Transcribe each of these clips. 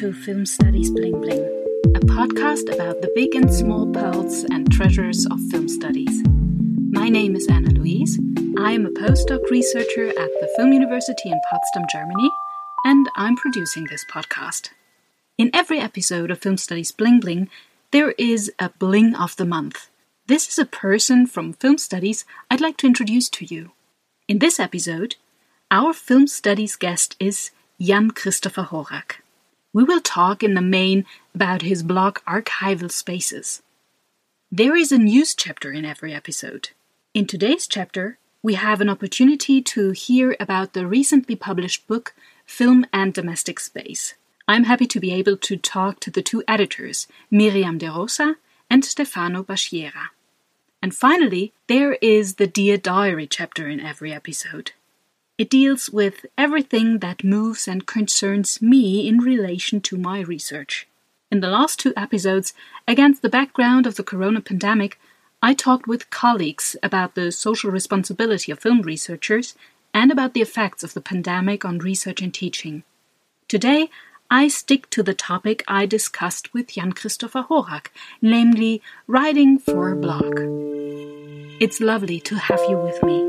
to Film Studies Bling Bling, a podcast about the big and small pearls and treasures of film studies. My name is Anna Luise. I am a postdoc researcher at the Film University in Potsdam, Germany, and I'm producing this podcast. In every episode of Film Studies Bling Bling, there is a bling of the month. This is a person from film studies I'd like to introduce to you. In this episode, our film studies guest is Jan Christopher Horak. We will talk in the main about his blog Archival Spaces. There is a news chapter in every episode. In today's chapter, we have an opportunity to hear about the recently published book Film and Domestic Space. I'm happy to be able to talk to the two editors, Miriam de Rosa and Stefano Baschiera. And finally, there is the Dear Diary chapter in every episode. It deals with everything that moves and concerns me in relation to my research. In the last two episodes, against the background of the corona pandemic, I talked with colleagues about the social responsibility of film researchers and about the effects of the pandemic on research and teaching. Today, I stick to the topic I discussed with Jan Christopher Horak, namely writing for a blog. It's lovely to have you with me.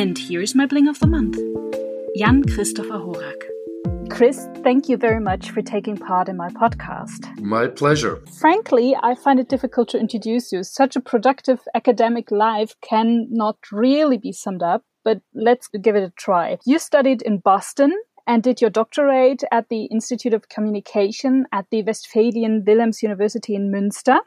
And here's my bling of the month Jan Christopher Horak. Chris, thank you very much for taking part in my podcast. My pleasure. Frankly, I find it difficult to introduce you. Such a productive academic life cannot really be summed up, but let's give it a try. You studied in Boston and did your doctorate at the Institute of Communication at the Westphalian Wilhelms University in Münster.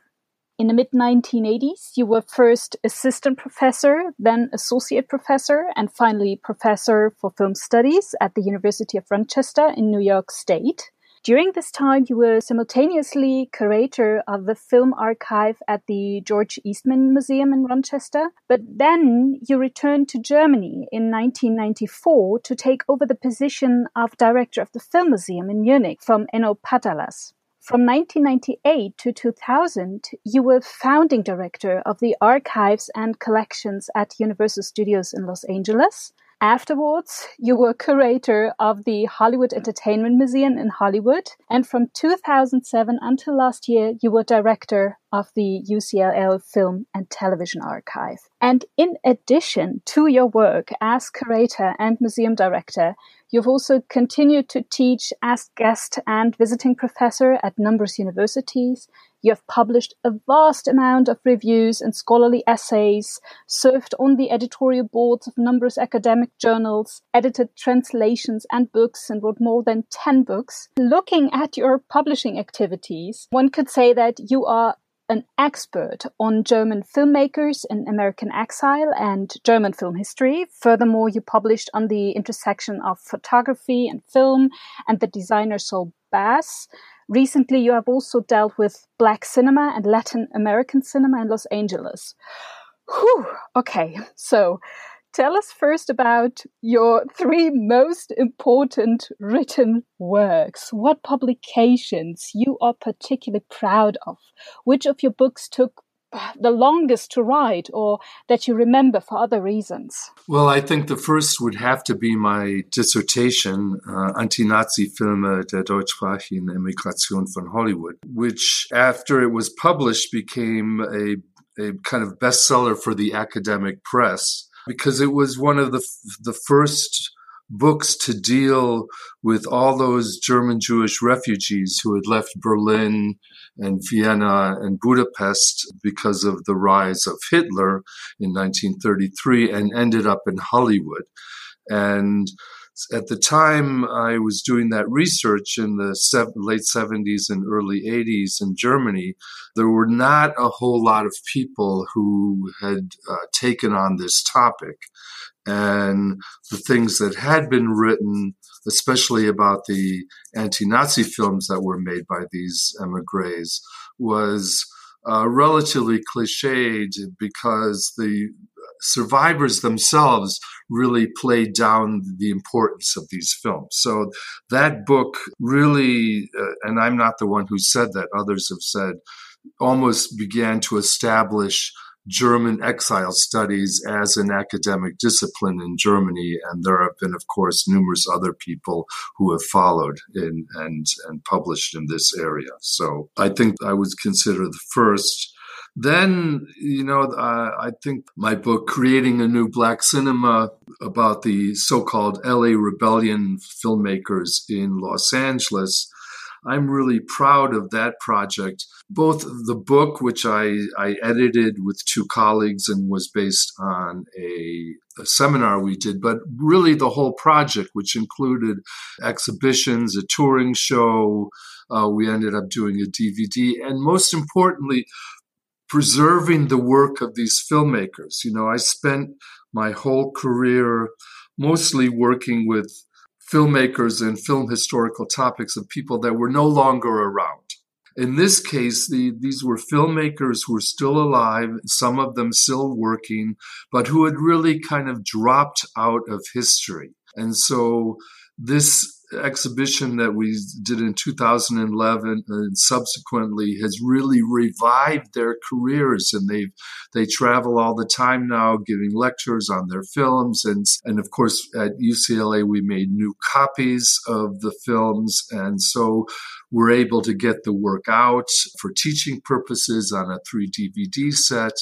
In the mid 1980s, you were first assistant professor, then associate professor, and finally professor for film studies at the University of Rochester in New York State. During this time, you were simultaneously curator of the film archive at the George Eastman Museum in Rochester. But then you returned to Germany in 1994 to take over the position of director of the Film Museum in Munich from Enno Patalas. From 1998 to 2000, you were founding director of the archives and collections at Universal Studios in Los Angeles. Afterwards, you were curator of the Hollywood Entertainment Museum in Hollywood. And from 2007 until last year, you were director of the UCLA Film and Television Archive. And in addition to your work as curator and museum director, You've also continued to teach as guest and visiting professor at numerous universities. You have published a vast amount of reviews and scholarly essays, served on the editorial boards of numerous academic journals, edited translations and books, and wrote more than 10 books. Looking at your publishing activities, one could say that you are an expert on German filmmakers in American exile and German film history. Furthermore, you published on the intersection of photography and film and the designer Saul Bass. Recently, you have also dealt with Black cinema and Latin American cinema in Los Angeles. Whew, okay, so tell us first about your three most important written works. What publications you are particularly proud of? Which of your books took the longest to write or that you remember for other reasons? Well, I think the first would have to be my dissertation, uh, Anti-Nazi-Filme der deutschsprachigen Emigration von Hollywood, which after it was published became a, a kind of bestseller for the academic press because it was one of the the first books to deal with all those German Jewish refugees who had left Berlin and Vienna and Budapest because of the rise of Hitler in 1933 and ended up in Hollywood. And at the time I was doing that research in the late 70s and early 80s in Germany, there were not a whole lot of people who had uh, taken on this topic. And the things that had been written, especially about the anti Nazi films that were made by these emigres, was uh, relatively cliched because the survivors themselves really played down the importance of these films. So that book really, uh, and I'm not the one who said that, others have said, almost began to establish German exile studies as an academic discipline in Germany, and there have been, of course, numerous other people who have followed in, and and published in this area. So I think I would consider the first. Then, you know, uh, I think my book, Creating a New Black Cinema, about the so called LA Rebellion filmmakers in Los Angeles, I'm really proud of that project. Both the book, which I, I edited with two colleagues and was based on a, a seminar we did, but really the whole project, which included exhibitions, a touring show. Uh, we ended up doing a DVD, and most importantly, preserving the work of these filmmakers. You know, I spent my whole career mostly working with filmmakers and film historical topics of people that were no longer around. In this case, the, these were filmmakers who were still alive, some of them still working, but who had really kind of dropped out of history. And so this exhibition that we did in 2011 and subsequently has really revived their careers. And they they travel all the time now giving lectures on their films. And and of course at UCLA we made new copies of the films. And so we're able to get the work out for teaching purposes on a 3 DVD set.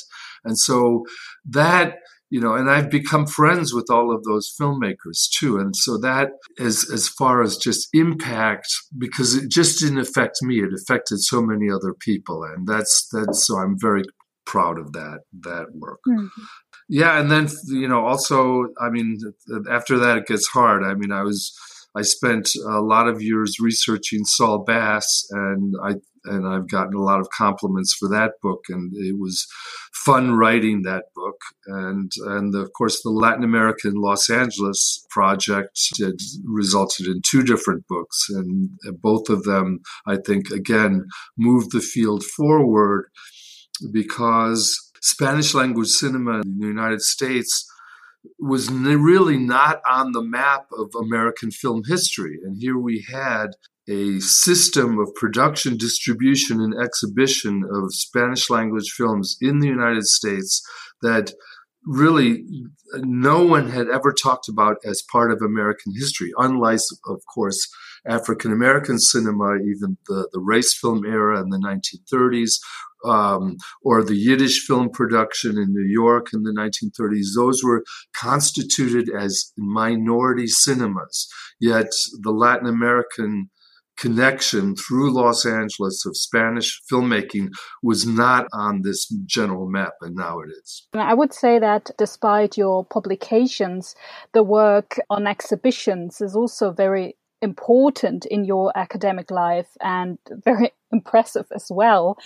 And so that you know, and I've become friends with all of those filmmakers too. And so that is as far as just impact, because it just didn't affect me, it affected so many other people. And that's, that's, so I'm very proud of that, that work. Mm-hmm. Yeah. And then, you know, also, I mean, after that, it gets hard. I mean, I was, I spent a lot of years researching Saul Bass, and I and I've gotten a lot of compliments for that book, and it was fun writing that book. And and of course, the Latin American Los Angeles project did, resulted in two different books, and both of them, I think, again moved the field forward because Spanish language cinema in the United States was really not on the map of American film history. And here we had a system of production, distribution, and exhibition of Spanish language films in the United States that really no one had ever talked about as part of American history, unlike, of course, African American cinema, even the, the race film era in the 1930s, um, or the Yiddish film production in New York in the 1930s, those were constituted as minority cinemas. Yet the Latin American connection through Los Angeles of Spanish filmmaking was not on this general map, and now it is. I would say that despite your publications, the work on exhibitions is also very important in your academic life and very impressive as well.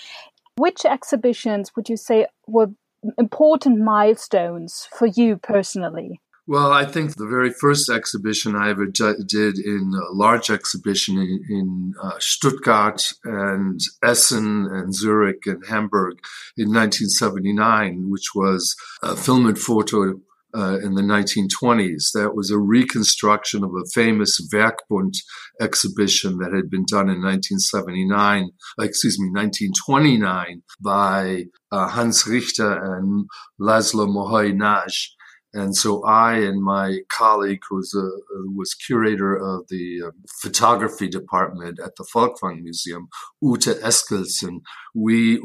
Which exhibitions would you say were important milestones for you personally? Well, I think the very first exhibition I ever did in a large exhibition in, in uh, Stuttgart and Essen and Zurich and Hamburg in 1979, which was a film and photo uh, in the 1920s. That was a reconstruction of a famous Werkbund exhibition that had been done in 1979, excuse me, 1929 by uh, Hans Richter and Laszlo Moholy-Nagy. And so I and my colleague, who was, a, was curator of the um, photography department at the Folkwang Museum, Ute Eskildsen, we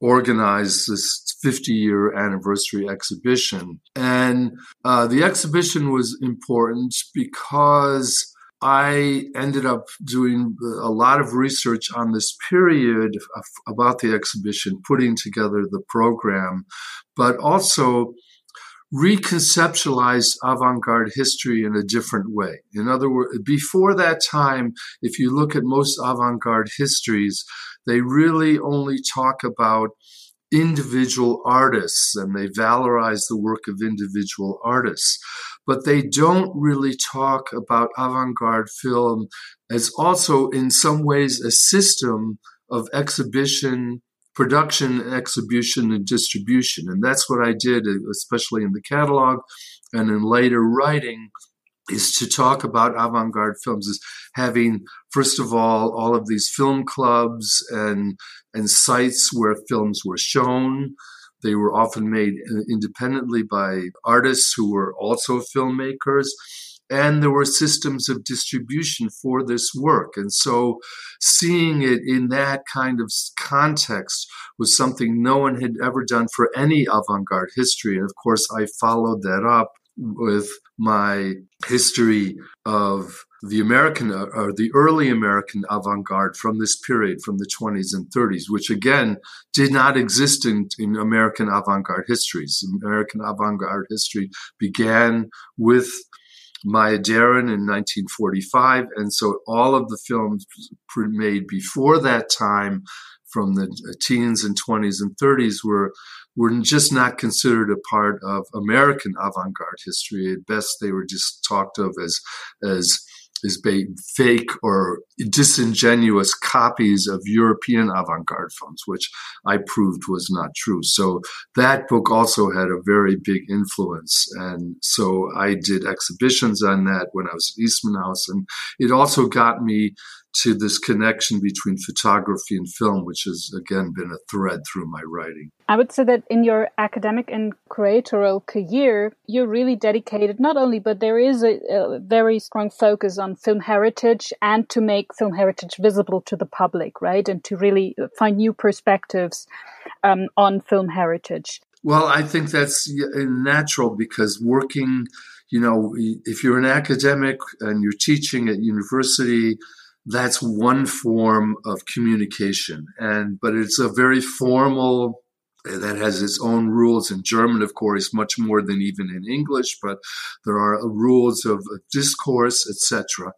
organized this 50 year anniversary exhibition. And uh, the exhibition was important because I ended up doing a lot of research on this period about the exhibition, putting together the program, but also reconceptualized avant-garde history in a different way. In other words, before that time, if you look at most avant-garde histories, they really only talk about individual artists and they valorize the work of individual artists. But they don't really talk about avant garde film as also, in some ways, a system of exhibition, production, exhibition, and distribution. And that's what I did, especially in the catalog and in later writing is to talk about avant-garde films is having first of all all of these film clubs and and sites where films were shown They were often made uh, independently by artists who were also filmmakers. And there were systems of distribution for this work. And so seeing it in that kind of context was something no one had ever done for any avant garde history. And of course, I followed that up with my history of the American uh, or the early American avant-garde from this period, from the 20s and 30s, which again did not exist in, in American avant-garde histories. American avant-garde history began with Maya Deren in 1945, and so all of the films made before that time, from the uh, teens and 20s and 30s, were were just not considered a part of American avant-garde history. At best, they were just talked of as as is fake or disingenuous copies of European avant-garde films, which I proved was not true. So that book also had a very big influence. And so I did exhibitions on that when I was at Eastman House. And it also got me to this connection between photography and film, which has again been a thread through my writing. I would say that in your academic and curatorial career, you're really dedicated not only, but there is a, a very strong focus on film heritage and to make film heritage visible to the public, right? And to really find new perspectives um, on film heritage. Well, I think that's natural because working, you know, if you're an academic and you're teaching at university, that's one form of communication and but it's a very formal eh, that has its own rules in German, of course, much more than even in English, but there are uh, rules of uh, discourse, etc.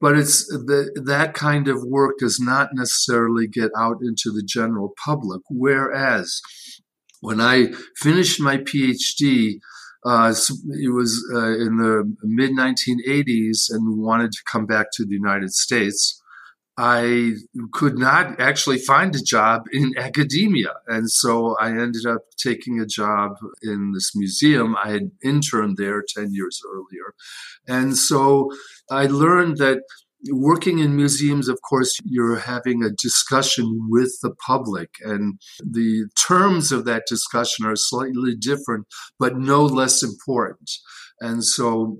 But it's the, that kind of work does not necessarily get out into the general public. Whereas when I finished my PhD, uh, it was uh, in the mid 1980s and wanted to come back to the United States. I could not actually find a job in academia. And so I ended up taking a job in this museum. I had interned there 10 years earlier. And so I learned that working in museums, of course, you're having a discussion with the public, and the terms of that discussion are slightly different, but no less important. And so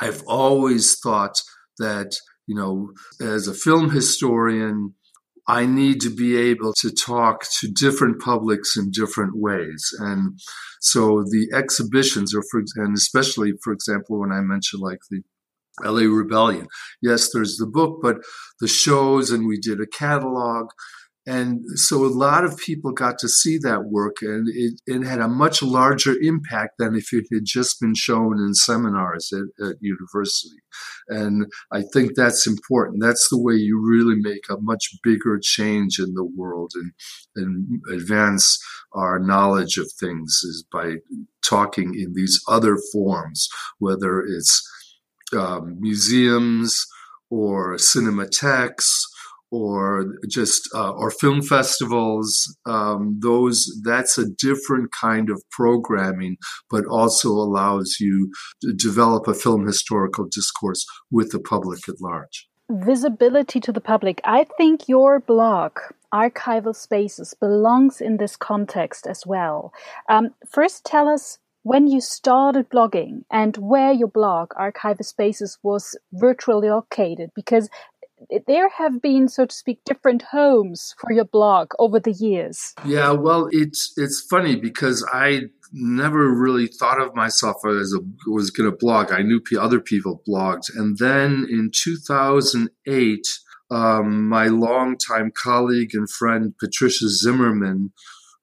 I've always thought that, you know, as a film historian, I need to be able to talk to different publics in different ways. And so the exhibitions, or for, and especially, for example, when I mentioned like the LA Rebellion. Yes, there's the book, but the shows, and we did a catalog. And so a lot of people got to see that work, and it, it had a much larger impact than if it had just been shown in seminars at, at university. And I think that's important. That's the way you really make a much bigger change in the world and, and advance our knowledge of things is by talking in these other forms, whether it's um, museums or cinematheques or just uh, or film festivals um, those that's a different kind of programming but also allows you to develop a film historical discourse with the public at large. Visibility to the public. I think your blog archival spaces belongs in this context as well. Um, first tell us when you started blogging and where your blog archive spaces was virtually located because there have been so to speak different homes for your blog over the years. Yeah well it's it's funny because i never really thought of myself as a was going to blog. I knew other people blogged. And then in 2008 um, my longtime colleague and friend patricia zimmerman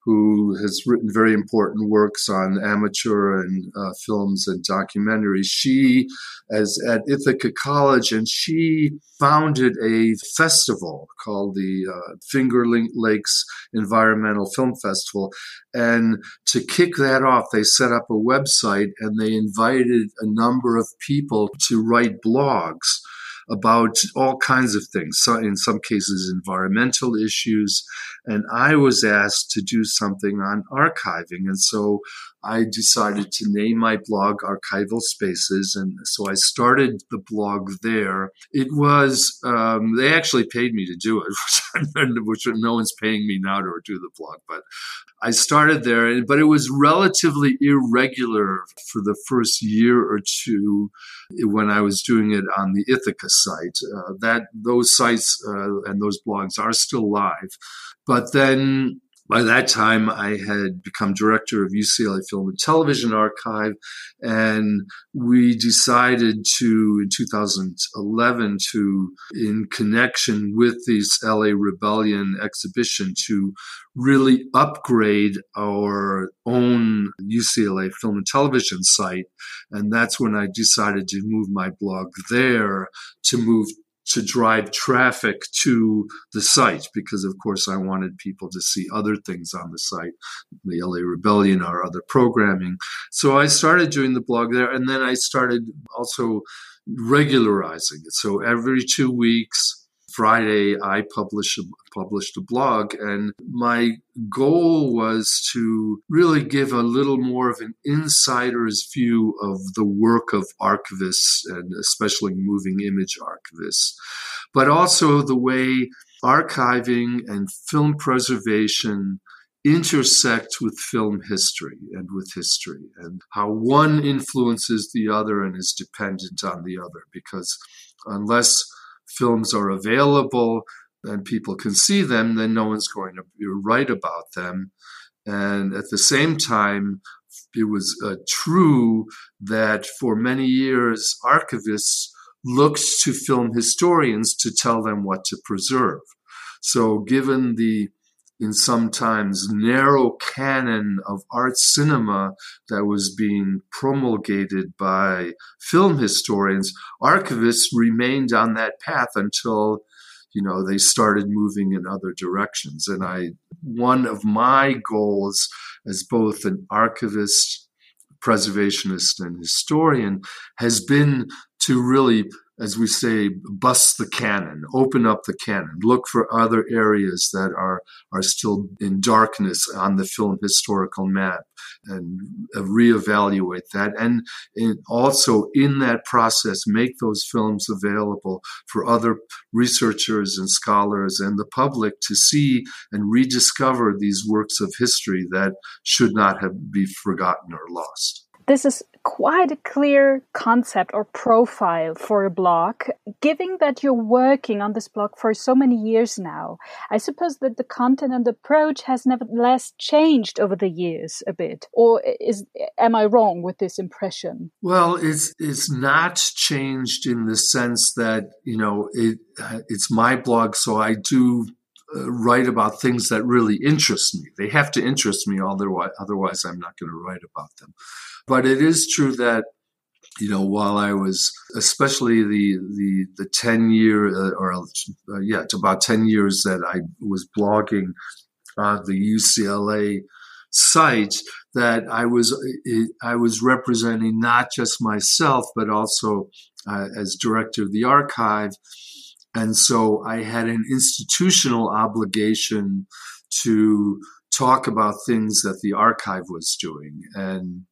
who has written very important works on amateur and uh, films and documentaries. She is at Ithaca College and she founded a festival called the uh, Finger Lakes Environmental Film Festival. And to kick that off, they set up a website and they invited a number of people to write blogs about all kinds of things, so in some cases, environmental issues. And I was asked to do something on archiving. And so I decided to name my blog Archival Spaces. And so I started the blog there. It was, um, they actually paid me to do it, which, which no one's paying me now to do the blog, but I started there, but it was relatively irregular for the first year or two when I was doing it on the Ithaca site. Uh, that those sites uh, and those blogs are still live, but then by that time, I had become director of UCLA Film and Television Archive, and we decided to, in 2011, to, in connection with this LA Rebellion exhibition, to really upgrade our own UCLA Film and Television site. And that's when I decided to move my blog there to move to drive traffic to the site because, of course, I wanted people to see other things on the site, the LA Rebellion or other programming. So I started doing the blog there, and then I started also regularizing it. So every two weeks, Friday, I published a, published a blog, and my goal was to really give a little more of an insider's view of the work of archivists, and especially moving image archivists, but also the way archiving and film preservation intersect with film history and with history and how one influences the other and is dependent on the other because unless films are available and people can see them, then no one's going to write about them. And at the same time, it was uh, true that for many years, archivists looked to film historians to tell them what to preserve. So, given the in sometimes narrow canon of art cinema that was being promulgated by film historians, archivists remained on that path until you know they started moving in other directions. And i one of my goals as both an archivist preservationist and historian has been to really as we say, bust the canon, open up the canon, look for other areas that are, are still in darkness on the film historical map and reevaluate that. And, and also in that process, make those films available for other researchers and scholars and the public to see and rediscover these works of history that should not have be forgotten or lost. This is quite a clear concept or profile for a blog. Given that you're working on this blog for so many years now, I suppose that the content and approach has nevertheless changed over the years a bit. Or is am I wrong with this impression? Well, it's it's not changed in the sense that you know it it's my blog, so I do uh, write about things that really interest me. They have to interest me, otherwise, otherwise I'm not going to write about them. But it is true that you know, while I was, especially the the the ten year uh, or uh, yeah, it's about ten years that I was blogging on the UCLA site, that I was I was representing not just myself but also uh, as director of the archive, and so I had an institutional obligation to talk about things that the archive was doing. And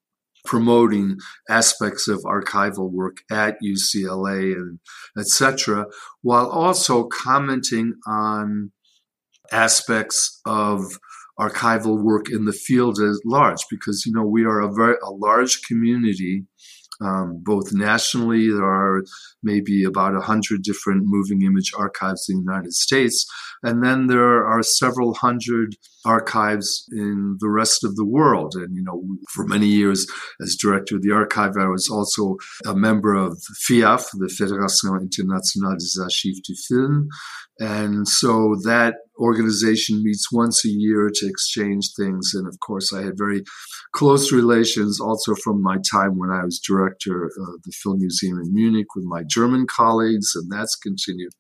promoting aspects of archival work at UCLA and etc., while also commenting on aspects of archival work in the field at large, because you know we are a very a large community um, both nationally. There are maybe about 100 different moving image archives in the United States. And then there are several hundred archives in the rest of the world. And, you know, for many years as director of the archive, I was also a member of FIAF, the Fédération Internationale des Archives du Film. And so that organization meets once a year to exchange things. And of course, I had very close relations also from my time when I was director of the Film Museum in Munich with my German colleagues, and that's continued.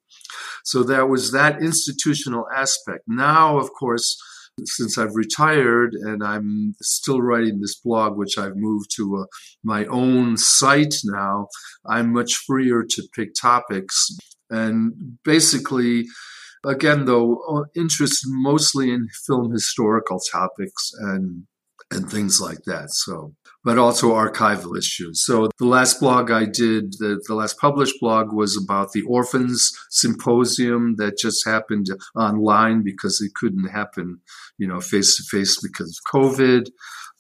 So there was that institutional aspect. Now, of course, since I've retired and I'm still writing this blog, which I've moved to a, my own site now, I'm much freer to pick topics. And basically, again, though, uh, interest mostly in film historical topics and and things like that. So, but also archival issues. So the last blog I did, the, the last published blog was about the orphans symposium that just happened online because it couldn't happen, you know, face to face because of COVID.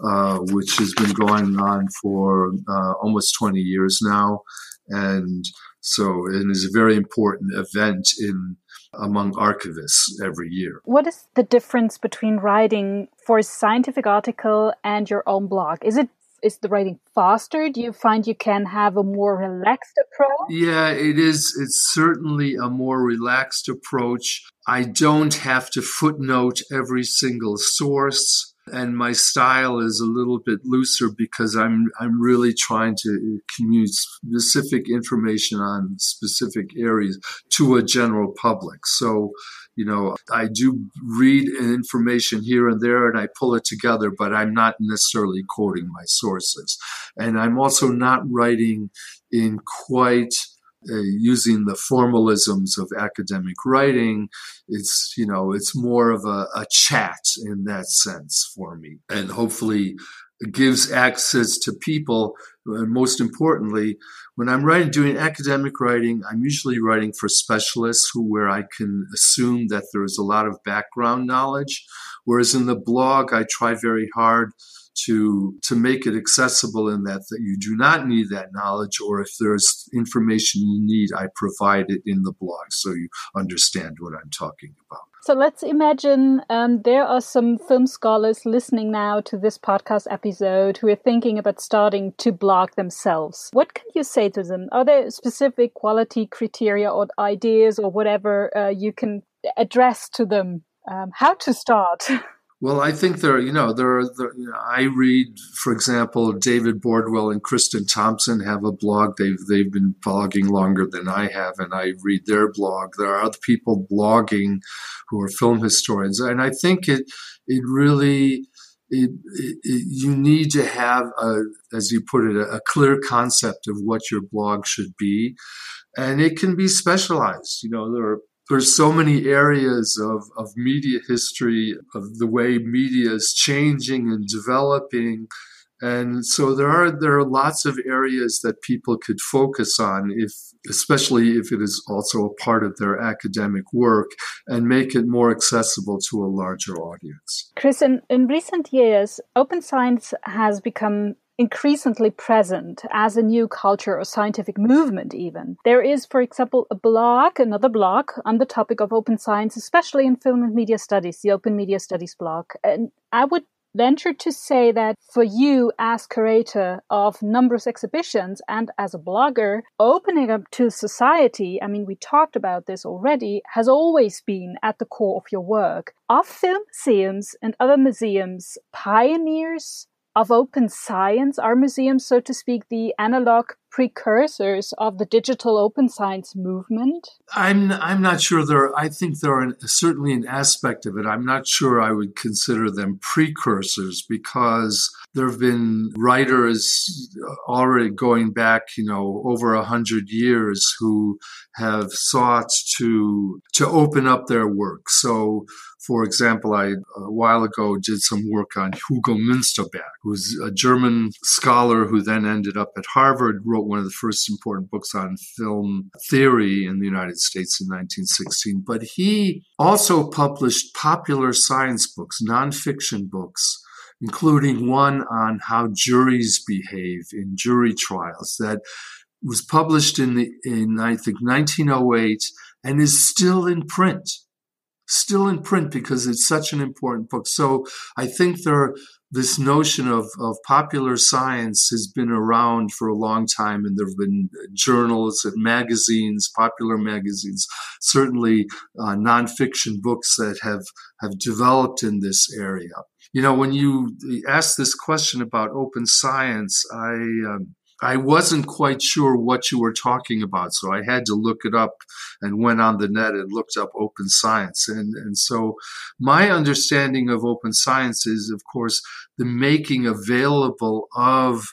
Uh, which has been going on for uh, almost 20 years now. And so it is a very important event in among archivists every year. What is the difference between writing for a scientific article and your own blog? Is it is the writing faster? Do you find you can have a more relaxed approach? Yeah, it is. It's certainly a more relaxed approach. I don't have to footnote every single source and my style is a little bit looser because I'm I'm really trying to communicate specific information on specific areas to a general public. So, you know, I do read information here and there and I pull it together, but I'm not necessarily quoting my sources. And I'm also not writing in quite uh, using the formalisms of academic writing. It's, you know, it's more of a, a chat in that sense for me. And hopefully gives access to people. And most importantly, when I'm writing, doing academic writing, I'm usually writing for specialists who, where I can assume that there is a lot of background knowledge. Whereas in the blog, I try very hard to to make it accessible in that that you do not need that knowledge or if there's information you need i provide it in the blog so you understand what i'm talking about so let's imagine um, there are some film scholars listening now to this podcast episode who are thinking about starting to blog themselves. What can you say to them? Are there specific quality criteria or ideas or whatever uh, you can address to them? Um, how to start? Well, I think there, you know, there are. There, you know, I read, for example, David Bordwell and Kristin Thompson have a blog. They've they've been blogging longer than I have, and I read their blog. There are other people blogging who are film historians, and I think it it really it, it, it, you need to have a, as you put it, a, a clear concept of what your blog should be, and it can be specialized. You know, there are there's so many areas of, of media history, of the way media is changing and developing. And so there are there are lots of areas that people could focus on if especially if it is also a part of their academic work and make it more accessible to a larger audience. Chris, in, in recent years, open science has become increasingly present as a new culture or scientific movement even. There is, for example, a blog, another blog on the topic of open science, especially in film and media studies, the Open Media Studies blog. And I would venture to say that for you as curator of numerous exhibitions and as a blogger, opening up to society, I mean, we talked about this already, has always been at the core of your work. Are film museums and other museums pioneers of open science? Our museum, so to speak, the analog precursors of the digital open science movement? I'm I'm not sure there. Are, I think there are certainly an aspect of it. I'm not sure I would consider them precursors because there have been writers already going back, you know, over a hundred years who have sought to to open up their work. So for example, I a while ago did some work on Hugo Münsterberg, who's a German scholar who then ended up at Harvard, wrote one of the first important books on film theory in the United States in 1916. But he also published popular science books, nonfiction books, including one on how juries behave in jury trials that was published in the, in I think 1908 and is still in print still in print because it's such an important book. So I think there this notion of, of popular science has been around for a long time, and there have been journals and magazines, popular magazines, certainly uh, nonfiction books that have have developed in this area. You know, when you ask this question about open science, I um, I wasn't quite sure what you were talking about, so I had to look it up and went on the net and looked up open science. And, and so my understanding of open science is, of course, the making available of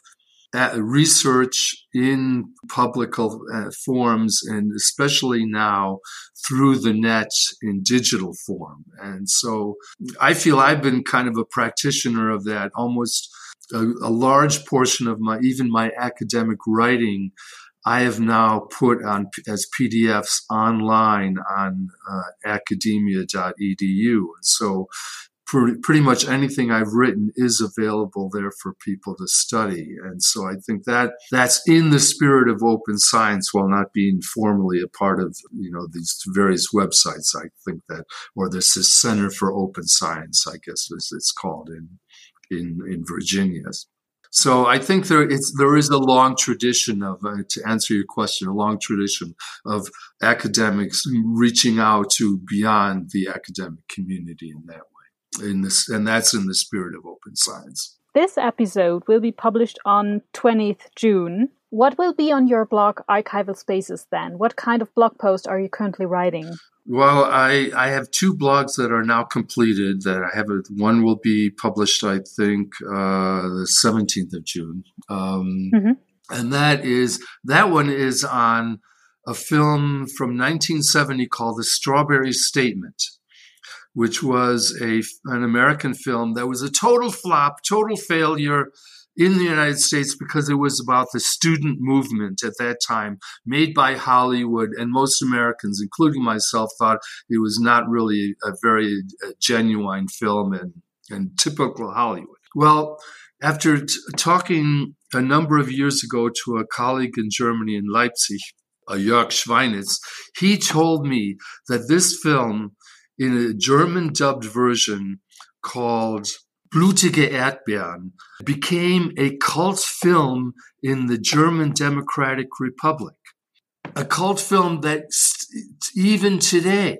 research in public uh, forms and especially now through the net in digital form. And so I feel I've been kind of a practitioner of that almost a, a large portion of my, even my academic writing I have now put on as PDFs online on uh, academia.edu. So pretty much anything I've written is available there for people to study. And so I think that that's in the spirit of open science while not being formally a part of, you know, these various websites. I think that, or this is Center for Open Science, I guess it's called in, in, in Virginia. So I think there it's there is a long tradition of uh, to answer your question, a long tradition of academics reaching out to beyond the academic community in that way. In this, and that's in the spirit of open science. This episode will be published on 20th June. What will be on your blog, Archival Spaces, then? What kind of blog post are you currently writing? Well, I, I have two blogs that are now completed. That I have a, one will be published, I think, uh, the seventeenth of June, um, mm-hmm. and that is that one is on a film from 1970 called The Strawberry Statement, which was a an American film that was a total flop, total failure in the United States because it was about the student movement at that time, made by Hollywood, and most Americans, including myself, thought it was not really a very uh, genuine film and, and typical Hollywood. Well, after t- talking a number of years ago to a colleague in Germany in Leipzig, uh, Jörg Schweinitz, he told me that this film, in a German dubbed version called Blutige Erdbeeren became a cult film in the German Democratic Republic. A cult film that even today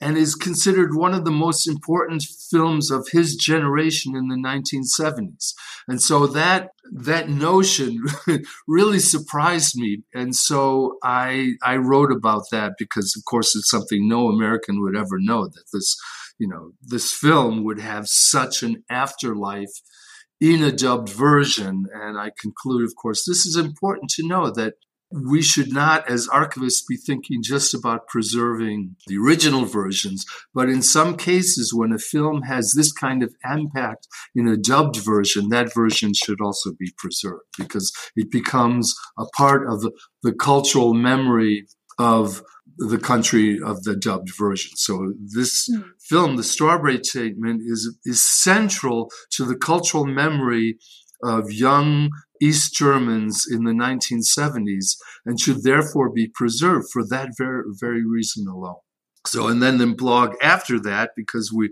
and is considered one of the most important films of his generation in the 1970s. And so that that notion really surprised me. And so I I wrote about that because of course it's something no American would ever know that this you know, this film would have such an afterlife in a dubbed version. And I conclude, of course, this is important to know that we should not, as archivists, be thinking just about preserving the original versions, but in some cases, when a film has this kind of impact in a dubbed version, that version should also be preserved because it becomes a part of the, cultural memory of the country of the dubbed version. So this mm. film, The Strawberry Statement, is is central to the cultural memory of young East Germans in the 1970s and should therefore be preserved for that very very reason alone. So and then the blog after that because we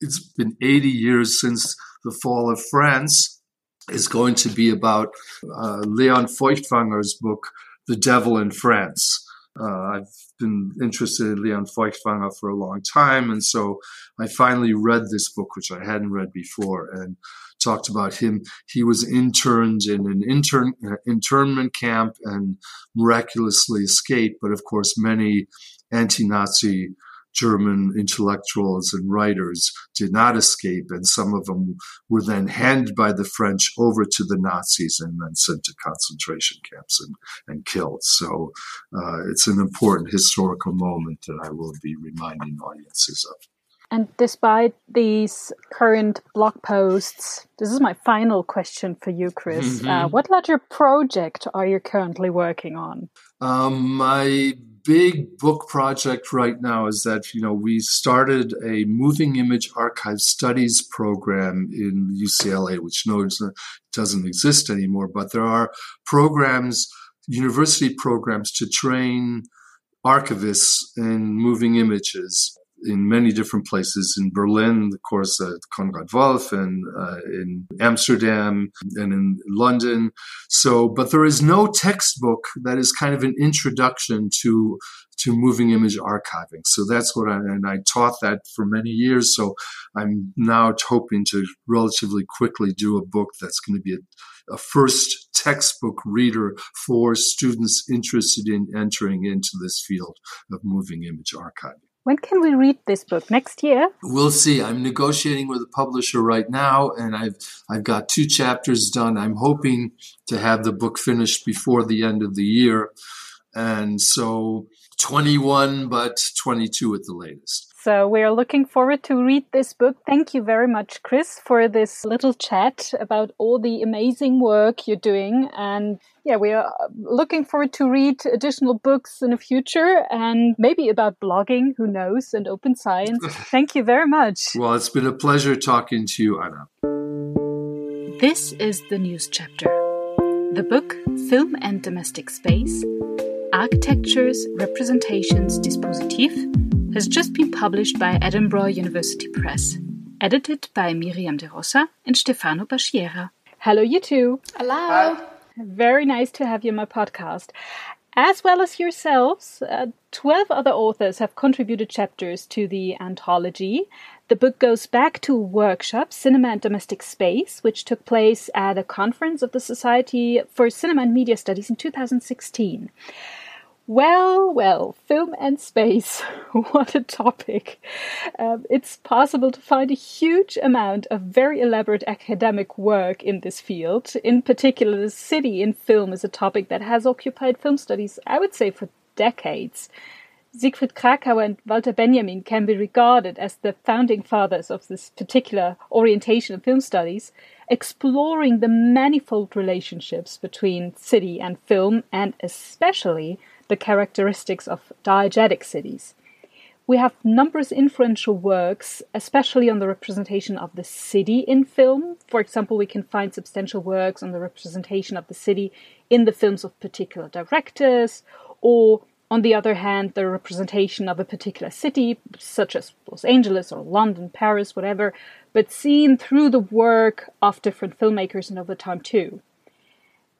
it's been 80 years since the fall of France is going to be about uh, Lion Feuchtwanger's book The Devil in France uh, I've been interested in Lion Feuchtwanger for a long time, and so I finally read this book, which I hadn't read before, and talked about him. He was interned in an intern uh, internment camp and miraculously escaped, but of course, many anti-Nazi German intellectuals and writers did not escape, and some of them were then handed by the French over to the Nazis and then sent to concentration camps and, and killed. So uh, it's an important historical moment that I will be reminding audiences of. And despite these current blog posts, this is my final question for you, Chris. Mm-hmm. Uh, what larger project are you currently working on? Um, my big book project right now is that you know we started a moving image archive studies program in UCLA, which knows doesn't exist anymore, but there are programs, university programs to train archivists in moving images in many different places in Berlin, of course, at Konrad Wolf, and uh, in Amsterdam, and in London. So, but there is no textbook that is kind of an introduction to to moving image archiving. So that's what I and I taught that for many years. So I'm now hoping to relatively quickly do a book that's going to be a, a first textbook reader for students interested in entering into this field of moving image archiving. When can we read this book? Next year? We'll see. I'm negotiating with a publisher right now, and I've I've got two chapters done. I'm hoping to have the book finished before the end of the year, and so 21, but 22 at the latest. So we're looking forward to read this book. Thank you very much, Chris, for this little chat about all the amazing work you're doing. And yeah, we are looking forward to read additional books in the future and maybe about blogging, who knows, and open science. Thank you very much. Well, it's been a pleasure talking to you, Anna. This is the news chapter. The book Film and Domestic Space Architectures, Representations, Dispositif has just been published by Edinburgh University Press, edited by Miriam de Rosa and Stefano Baschiera. Hello, you two. Hello. Hi. Very nice to have you on my podcast. As well as yourselves, uh, 12 other authors have contributed chapters to the anthology. The book goes back to a workshop, Cinema and Domestic Space, which took place at a conference of the Society for Cinema and Media Studies in 2016. Well, well, film and space. what a topic. Um, it's possible to find a huge amount of very elaborate academic work in this field. In particular, the city in film is a topic that has occupied film studies, I would say, for decades. Siegfried Kracauer and Walter Benjamin can be regarded as the founding fathers of this particular orientation of film studies, exploring the manifold relationships between city and film, and especially the characteristics of diegetic cities. We have numerous influential works, especially on the representation of the city in film. For example, we can find substantial works on the representation of the city in the films of particular directors, or on the other hand, the representation of a particular city, such as Los Angeles or London, Paris, whatever, but seen through the work of different filmmakers and over time too.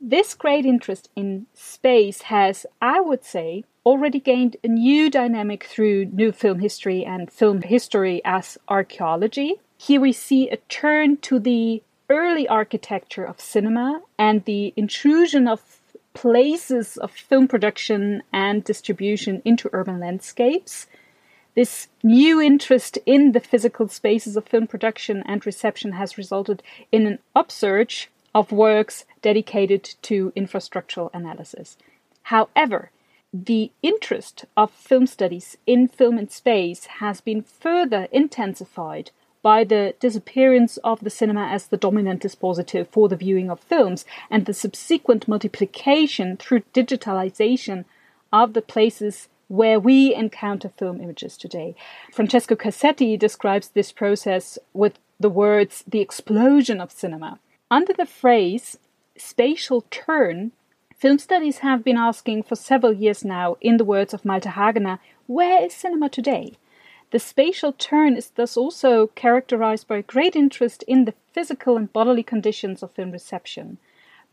This great interest in space has, I would say, already gained a new dynamic through new film history and film history as archaeology. Here we see a turn to the early architecture of cinema and the intrusion of places of film production and distribution into urban landscapes. This new interest in the physical spaces of film production and reception has resulted in an upsurge of works dedicated to infrastructural analysis. However, the interest of film studies in film and space has been further intensified by the disappearance of the cinema as the dominant dispositive for the viewing of films and the subsequent multiplication through digitalization of the places where we encounter film images today. Francesco Casetti describes this process with the words the explosion of cinema. Under the phrase spatial turn, film studies have been asking for several years now, in the words of Malte Hagener, where is cinema today? The spatial turn is thus also characterized by a great interest in the physical and bodily conditions of film reception.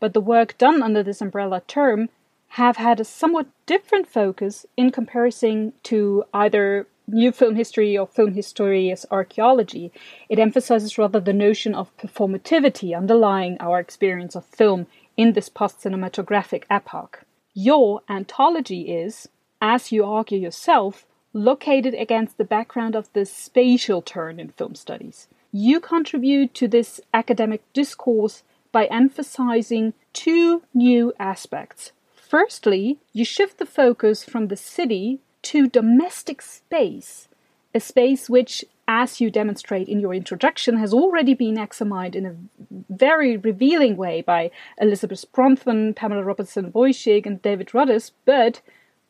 But the work done under this umbrella term have had a somewhat different focus in comparison to either new film history or film history as archaeology, it emphasizes rather the notion of performativity underlying our experience of film in this post cinematographic epoch. Your anthology is, as you argue yourself, located against the background of the spatial turn in film studies. You contribute to this academic discourse by emphasizing two new aspects. Firstly, you shift the focus from the city to domestic space, a space which, as you demonstrate in your introduction, has already been examined in a very revealing way by Elisabeth Bronfen, Pamela Robertson Wojcik, and David Rhodes, but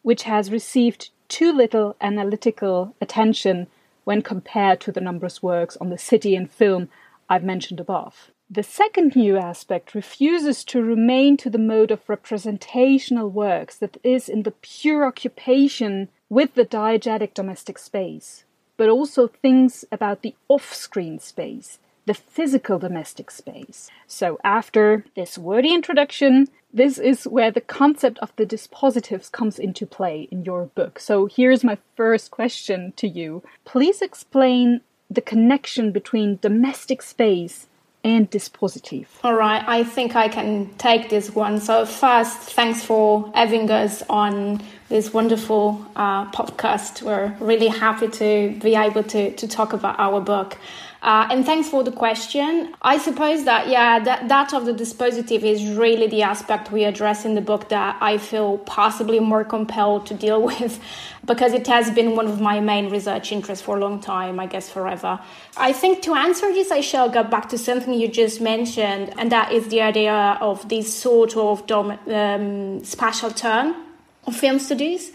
which has received too little analytical attention when compared to the numerous works on the city and film I've mentioned above. The second new aspect refuses to remain to the mode of representational works that is in the pure occupation with the diegetic domestic space, but also things about the off screen space, the physical domestic space. So, after this wordy introduction, this is where the concept of the dispositives comes into play in your book. So, here's my first question to you. Please explain the connection between domestic space and dispositif. All right, I think I can take this one. So, first, thanks for having us on this wonderful uh, podcast. We're really happy to be able to, to talk about our book. Uh, and thanks for the question. I suppose that, yeah, that, that of the dispositif is really the aspect we address in the book that I feel possibly more compelled to deal with because it has been one of my main research interests for a long time, I guess forever. I think to answer this, I shall go back to something you just mentioned, and that is the idea of this sort of dom- um, spatial turn film studies.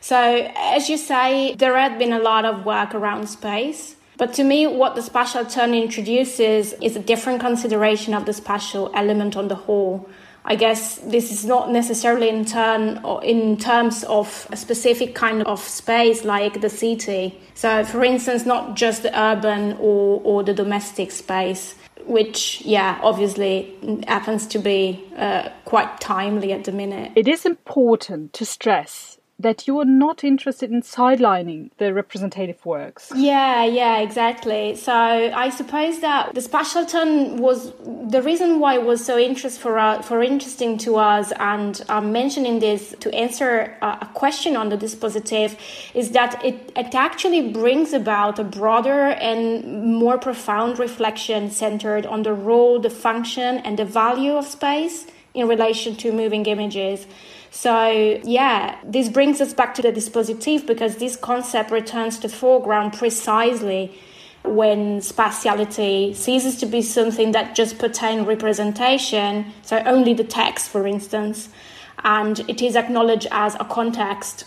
So, as you say, there had been a lot of work around space. But to me, what the spatial turn introduces is a different consideration of the spatial element on the whole. I guess this is not necessarily in turn or in terms of a specific kind of space like the city. So, for instance, not just the urban or, or the domestic space, which, yeah, obviously happens to be uh, quite timely at the minute. It is important to stress that you are not interested in sidelining the representative works. Yeah, yeah, exactly. So I suppose that the spatial turn was the reason why it was so interest for uh, for interesting to us, and I'm mentioning this to answer a, question on the dispositif, is that it, it actually brings about a broader and more profound reflection centered on the role, the function, and the value of space in relation to moving images. So, yeah, this brings us back to the dispositif because this concept returns to foreground precisely when spatiality ceases to be something that just pertains representation, so only the text, for instance, and it is acknowledged as a context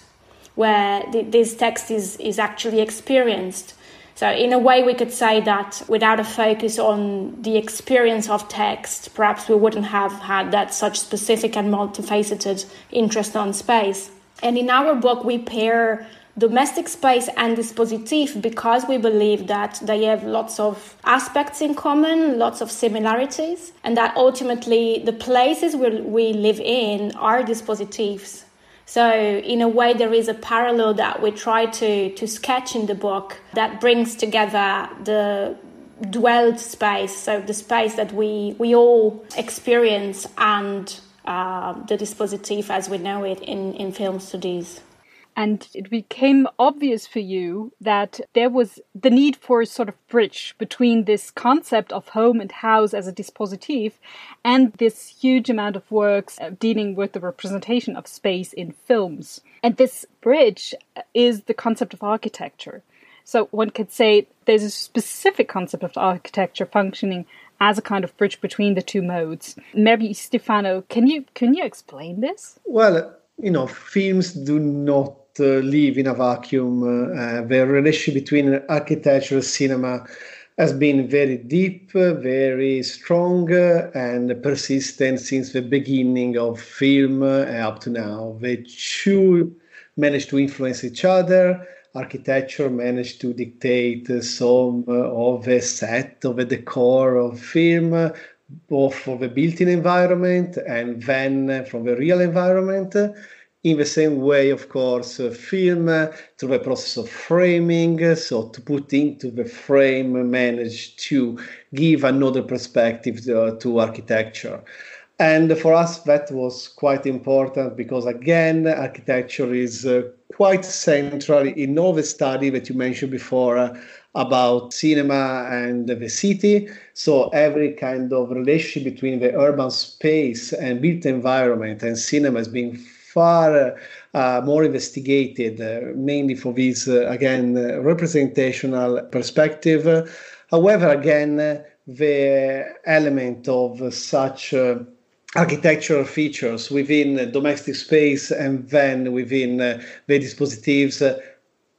where this text is, is actually experienced. So, in a way, we could say that without a focus on the experience of text, perhaps we wouldn't have had that such specific and multifaceted interest on space. And in our book, we pair domestic space and dispositif because we believe that they have lots of aspects in common, lots of similarities, and that ultimately the places we, we live in are dispositifs. So, in a way, there is a parallel that we try to, to sketch in the book that brings together the dwelled space, so the space that we, we all experience, and uh, the dispositif as we know it in, in film studies. And it became obvious for you that there was the need for a sort of bridge between this concept of home and house as a dispositif and this huge amount of works uh, dealing with the representation of space in films. And this bridge is the concept of architecture. So one could say there's a specific concept of architecture functioning as a kind of bridge between the two modes. Maybe Stefano, can you can you explain this? Well, you know, films do not uh, Uh, live in a vacuum. Uh, uh the relationship between architecture and cinema has been very deep, uh, very strong, and persistent since the beginning of film up to now. The two managed to influence each other. Architecture managed to dictate some of the set, of the decor of film, both for the built-in environment and then from the real environment in the same way, of course, film through the process of framing, so to put into the frame, manage to give another perspective to, to architecture. And for us, that was quite important because, again, architecture is uh, quite central in all the study that you mentioned before uh, about cinema and the city. So, every kind of relationship between the urban space and built environment and cinema has been far uh, more investigated, uh, mainly for this, uh, again, representational perspective. However, again, the element of such architectural features within domestic space and then within the dispositifs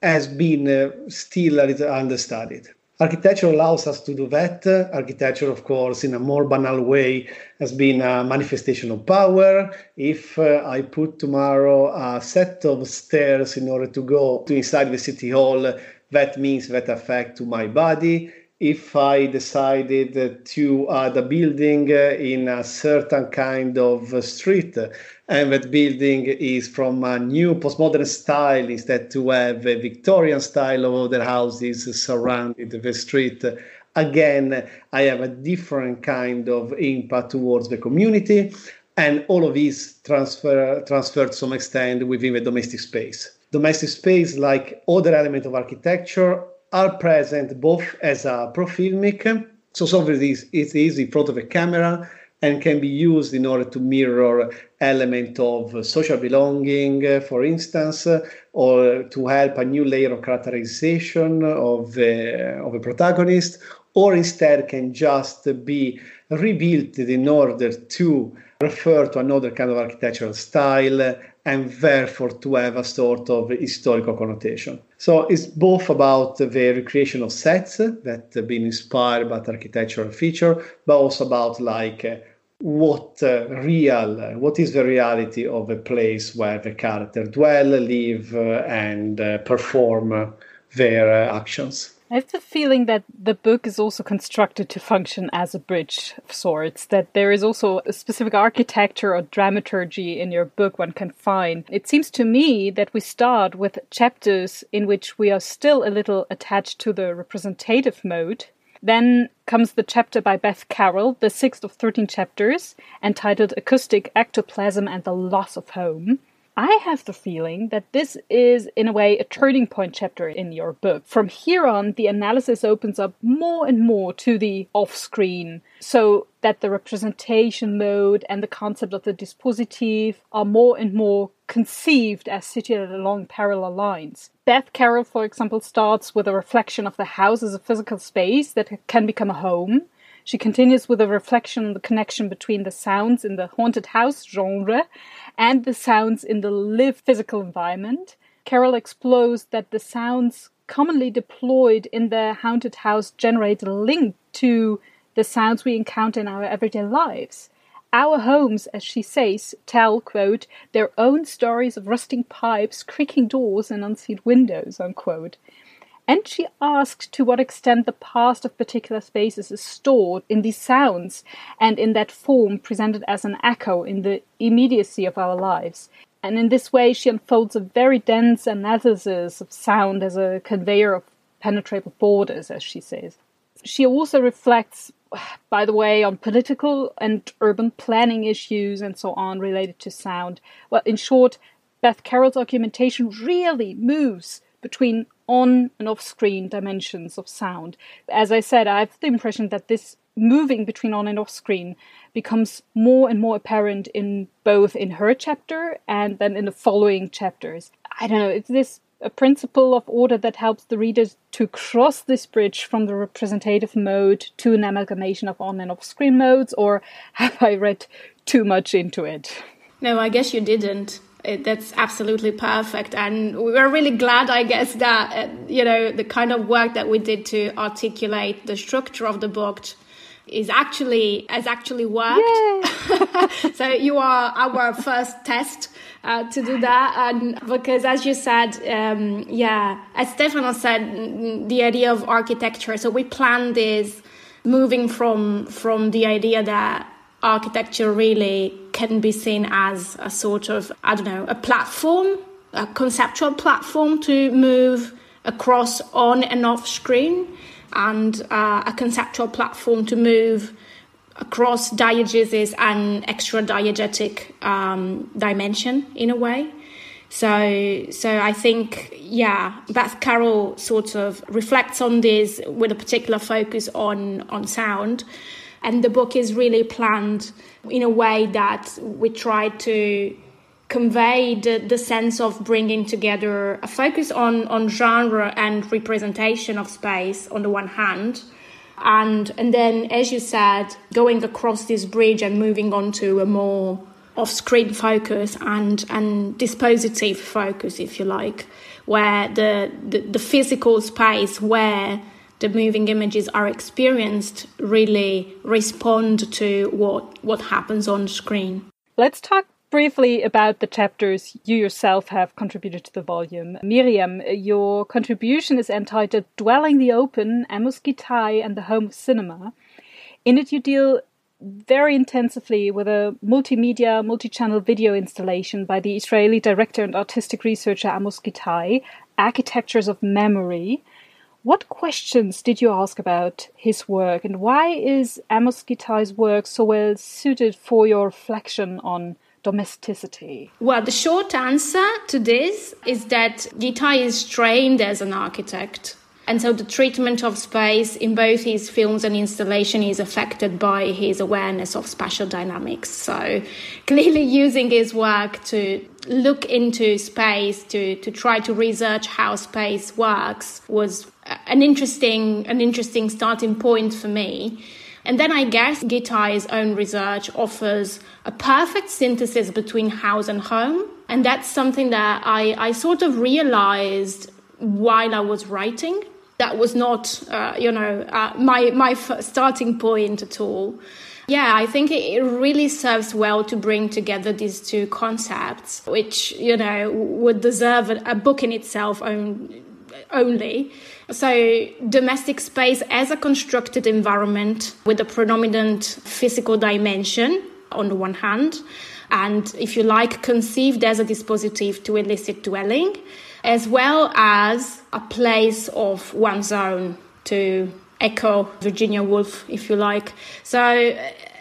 has been still understudied. Architecture allows us to do that. Architecture, of course, in a more banal way, has been a manifestation of power. If uh, I put tomorrow a set of stairs in order to go to inside the city hall, that means that affect to my body if I decided to add a building in a certain kind of street, and that building is from a new postmodern style instead to have a Victorian style of other houses surrounded the street, again, I have a different kind of impact towards the community. And all of these transfer transferred to some extent within the domestic space. Domestic space, like other elements of architecture, are present both as a profilmic, so something is it's in front of a camera and can be used in order to mirror element of social belonging, for instance, or to help a new layer of characterization of the, of a protagonist, or instead can just be rebuilt in order to refer to another kind of architectural style and therefore to have a sort of historical connotation. So it's both about the recreation of sets that have been inspired by architectural feature, but also about like what uh, real, what is the reality of a place where the character dwell, live, uh, and uh, perform their uh, actions. I have the feeling that the book is also constructed to function as a bridge of sorts, that there is also a specific architecture or dramaturgy in your book one can find. It seems to me that we start with chapters in which we are still a little attached to the representative mode. Then comes the chapter by Beth Carroll, the sixth of 13 chapters, entitled Acoustic Ectoplasm and the Loss of Home. I have the feeling that this is, in a way, a turning point chapter in your book. From here on, the analysis opens up more and more to the off screen, so that the representation mode and the concept of the dispositive are more and more conceived as situated along parallel lines. Beth Carroll, for example, starts with a reflection of the house as a physical space that can become a home. She continues with a reflection on the connection between the sounds in the haunted house genre and the sounds in the live physical environment. Carroll explores that the sounds commonly deployed in the haunted house generate a link to the sounds we encounter in our everyday lives. Our homes, as she says, tell, quote, their own stories of rusting pipes, creaking doors, and unsealed windows, unquote. And she asked to what extent the past of particular spaces is stored in these sounds and in that form presented as an echo in the immediacy of our lives. And in this way, she unfolds a very dense analysis of sound as a conveyor of penetrable borders, as she says. She also reflects, by the way, on political and urban planning issues and so on related to sound. Well, in short, Beth Carroll's argumentation really moves between on and off screen dimensions of sound. As I said, I have the impression that this moving between on and off screen becomes more and more apparent in both in her chapter and then in the following chapters. I don't know, is this a principle of order that helps the readers to cross this bridge from the representative mode to an amalgamation of on and off screen modes, or have I read too much into it? No, I guess you didn't it, that's absolutely perfect and we were really glad i guess that uh, you know the kind of work that we did to articulate the structure of the book is actually has actually worked. So you are our first test uh, to do that. And because as you said um, yeah as stefano said the idea of architecture so we planned this moving from from the idea that architecture really can be seen as a sort of, I don't know, a platform, a conceptual platform to move across on and off screen, and uh, a conceptual platform to move across diegesis and extra diegetic um, dimension in a way. So, so I think, yeah, Beth Carroll sort of reflects on this with a particular focus on on sound, and the book is really planned in a way that we try to convey the, the sense of bringing together a focus on, on genre and representation of space on the one hand and and then as you said going across this bridge and moving on to a more off-screen focus and and dispositive focus if you like where the, the, the physical space where the moving images are experienced really respond to what what happens on screen. Let's talk briefly about the chapters you yourself have contributed to the volume. Miriam, your contribution is entitled Dwelling the Open, Amos Gitai and the Home of Cinema. In it you deal very intensively with a multimedia, multi-channel video installation by the Israeli director and artistic researcher Amos Gitai, Architectures of Memory, What questions did you ask about his work, and why is Amos Gitai's work so well suited for your reflection on domesticity? Well, the short answer to this is that Gitai is trained as an architect. And so the treatment of space in both his films and installation is affected by his awareness of spatial dynamics. So clearly using his work to look into space, to, to try to research how space works was an interesting, an interesting starting point for me. And then I guess Gitai's own research offers a perfect synthesis between house and home. And that's something that I, I sort of realized while I was writing that was not, uh, you know, uh, my my starting point at all. Yeah, I think it really serves well to bring together these two concepts, which you know would deserve a, book in itself only. So, domestic space as a constructed environment with a predominant physical dimension on the one hand, and if you like, conceived as a dispositive to elicit dwelling as well as a place of one's own to echo Virginia Woolf, if you like. So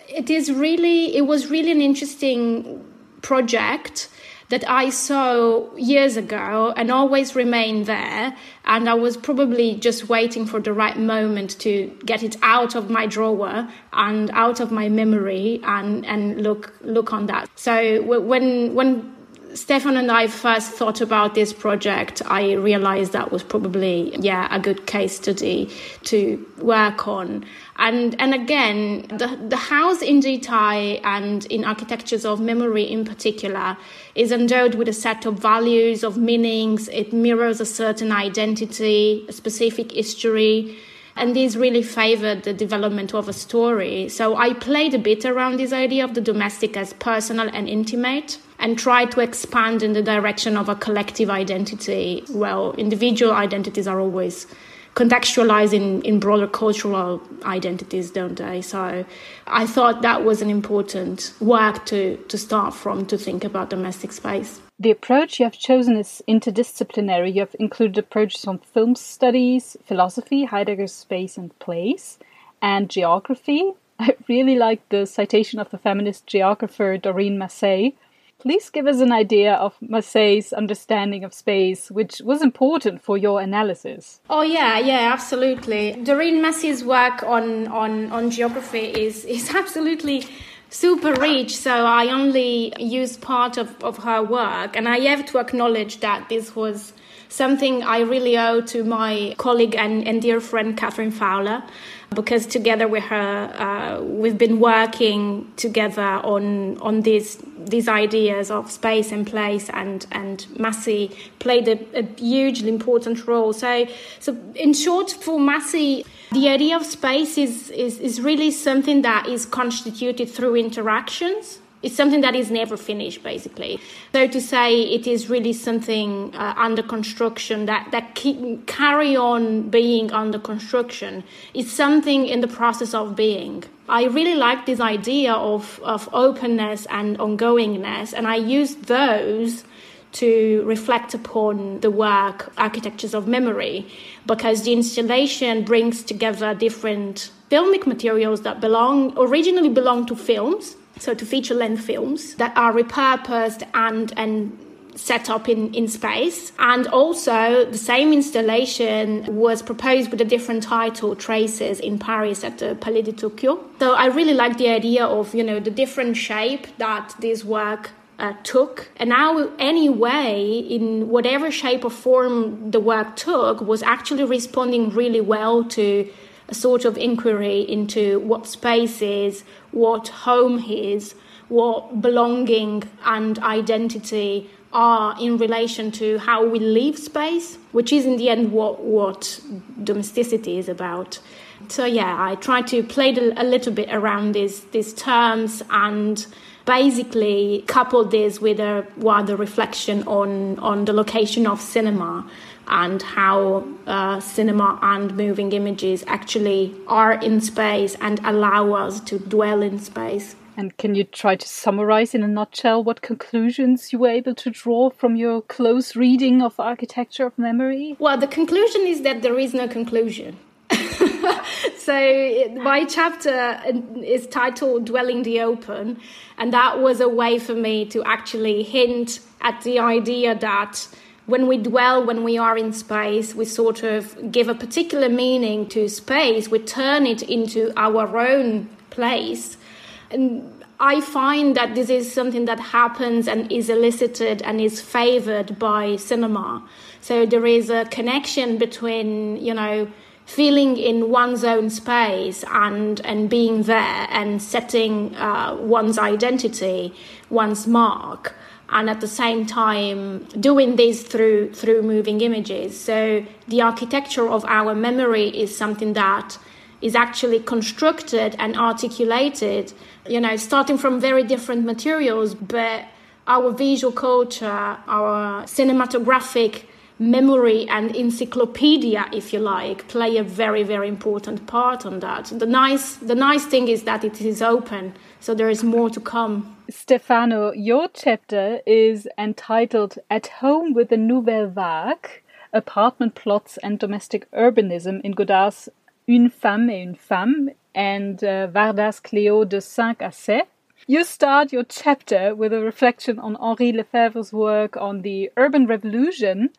it is really, it was really an interesting project that I saw years ago and always remained there. And I was probably just waiting for the right moment to get it out of my drawer and out of my memory and, and look look on that. So when when Stefan and I first thought about this project, I realized that was probably, yeah, a good case study to work on. And, and again, the, the house in Gitai and in architectures of memory in particular is endowed with a set of values, of meanings. It mirrors a certain identity, a specific history. And these really favored the development of a story. So I played a bit around this idea of the domestic as personal and intimate and try to expand in the direction of a collective identity. Well, individual identities are always contextualized in, in broader cultural identities, don't they? So I thought that was an important work to, to start from to think about domestic space. The approach you have chosen is interdisciplinary. You have included approaches on film studies, philosophy, Heidegger's space and place, and geography. I really like the citation of the feminist geographer Doreen Massey, Please give us an idea of Massey's understanding of space, which was important for your analysis. Oh yeah, yeah, absolutely. Doreen Massey's work on, on, on geography is, is absolutely super rich, so I only used part of, of her work, and I have to acknowledge that this was something I really owe to my colleague and, and dear friend Catherine Fowler because together with her, uh, we've been working together on on these these ideas of space and place, and and Massey played a, a hugely important role. So, so in short, for Massey, the idea of space is, is is really something that is constituted through interactions it's something that is never finished basically. So to say it is really something uh, under construction that that keep, carry on being under construction it's something in the process of being. I really like this idea of of openness and ongoingness and i use those to reflect upon the work architectures of memory because the installation brings together different filmic materials that belong originally belong to films so to feature length films that are repurposed and and set up in, in space. And also, the same installation was proposed with a different title, Traces, in Paris at the Palais de Tokyo. So I really like the idea of, you know, the different shape that this work uh, took. And now, anyway, in whatever shape or form the work took, was actually responding really well to sort of inquiry into what space is, what home is, what belonging and identity are in relation to how we leave space, which is in the end what, what domesticity is about. So yeah, I tried to play a little bit around these these terms and basically couple this with a wider reflection on on the location of cinema and how uh, cinema and moving images actually are in space and allow us to dwell in space. And can you try to summarize in a nutshell what conclusions you were able to draw from your close reading of architecture of memory? Well, the conclusion is that there is no conclusion. so my chapter is titled Dwelling the Open, and that was a way for me to actually hint at the idea that when we dwell, when we are in space, we sort of give a particular meaning to space, we turn it into our own place. And I find that this is something that happens and is elicited and is favored by cinema. So there is a connection between, you know, feeling in one's own space and and being there and setting uh, one's identity, one's mark, and at the same time doing this through through moving images. So the architecture of our memory is something that is actually constructed and articulated, you know, starting from very different materials, but our visual culture, our cinematographic memory and encyclopedia, if you like, play a very, very important part on that. The nice, the nice thing is that it is open, so there is more to come. Stefano, your chapter is entitled At Home with the Nouvelle Vague Apartment Plots and Domestic Urbanism in Godard's Une femme est une femme and uh, Varda's Cléo de 5 à 7. You start your chapter with a reflection on Henri Lefebvre's work on the urban revolution